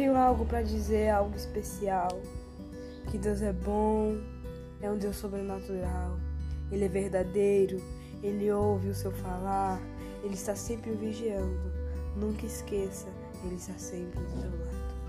tenho algo para dizer, algo especial. Que Deus é bom, é um Deus sobrenatural. Ele é verdadeiro, ele ouve o seu falar, ele está sempre vigiando. Nunca esqueça, ele está sempre do seu lado.